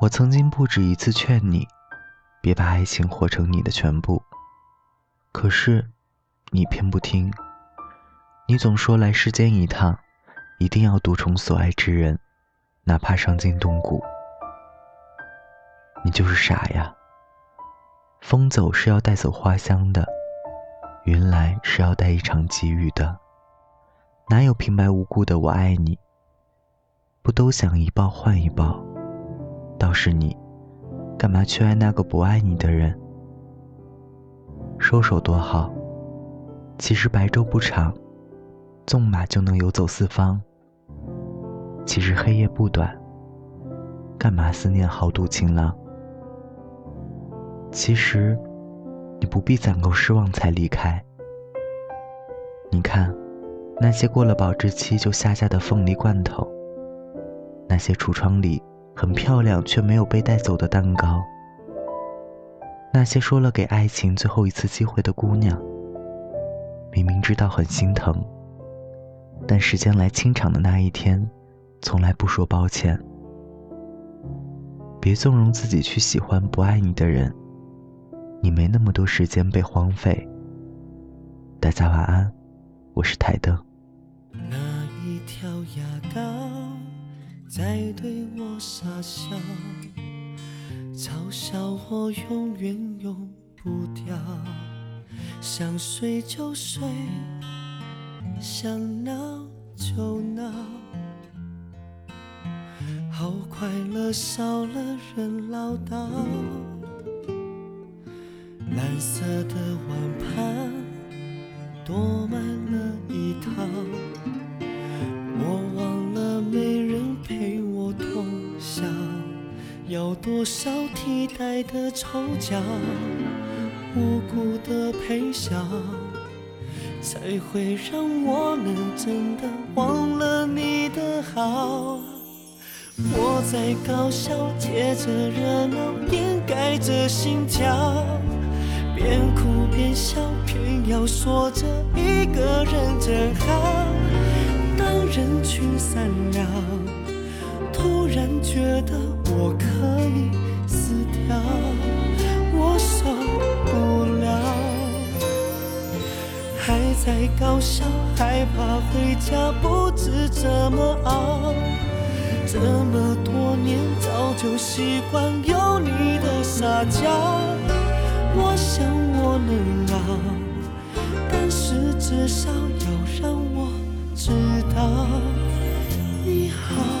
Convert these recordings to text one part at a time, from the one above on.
我曾经不止一次劝你，别把爱情活成你的全部。可是，你偏不听。你总说来世间一趟，一定要独宠所爱之人，哪怕伤筋动骨。你就是傻呀！风走是要带走花香的，云来是要带一场急雨的，哪有平白无故的我爱你？不都想一抱换一抱？倒是你，干嘛去爱那个不爱你的人？收手多好，其实白昼不长，纵马就能游走四方。其实黑夜不短，干嘛思念豪赌情郎？其实，你不必攒够失望才离开。你看，那些过了保质期就下架的凤梨罐头，那些橱窗里很漂亮却没有被带走的蛋糕。那些说了给爱情最后一次机会的姑娘，明明知道很心疼，但时间来清场的那一天，从来不说抱歉。别纵容自己去喜欢不爱你的人，你没那么多时间被荒废。大家晚安，我是台灯。那一条牙膏在对我傻笑。嘲笑我永远用不掉，想睡就睡，想闹就闹，好快乐少了人唠叨。蓝色的碗盘多满了一套，多少替代的丑角，无辜的陪笑，才会让我能真的忘了你的好？我在搞笑，借着热闹掩盖着心跳，边哭边笑，偏要说着一个人真好。当人群散了。突然觉得我可以死掉，我受不了，还在搞笑，害怕回家不知怎么熬。这么多年早就习惯有你的撒娇，我想我能熬，但是至少要让我知道你好。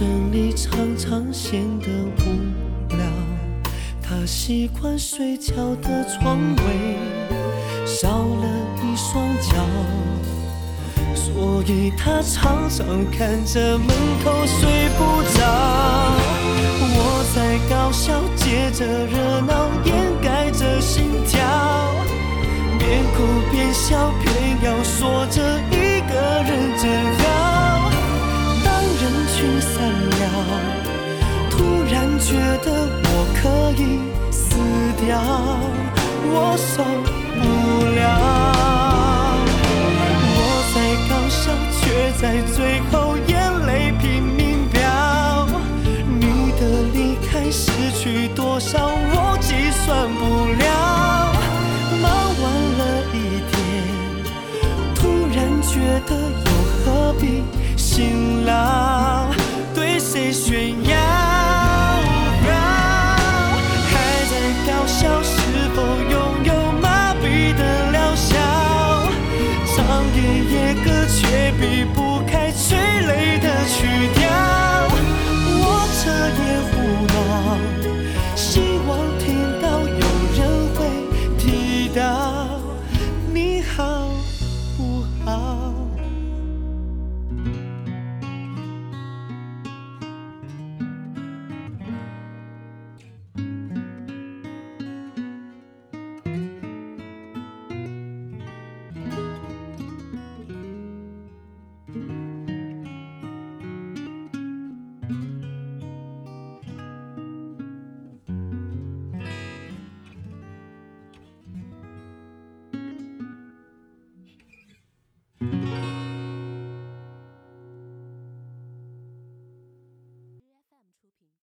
眼神里常常显得无聊。他习惯睡觉的床位少了一双脚，所以他常常看着门口睡不着。我在搞笑，借着热闹掩盖着心跳，边哭边笑，偏要说着。觉得我可以死掉我受不了。我在高烧却在最后眼泪拼命掉你的离开失去多少我计算不了。忙完了一天突然觉得又何必辛劳对谁炫耀？夜夜歌却避不开催泪的曲调。我彻夜胡闹希望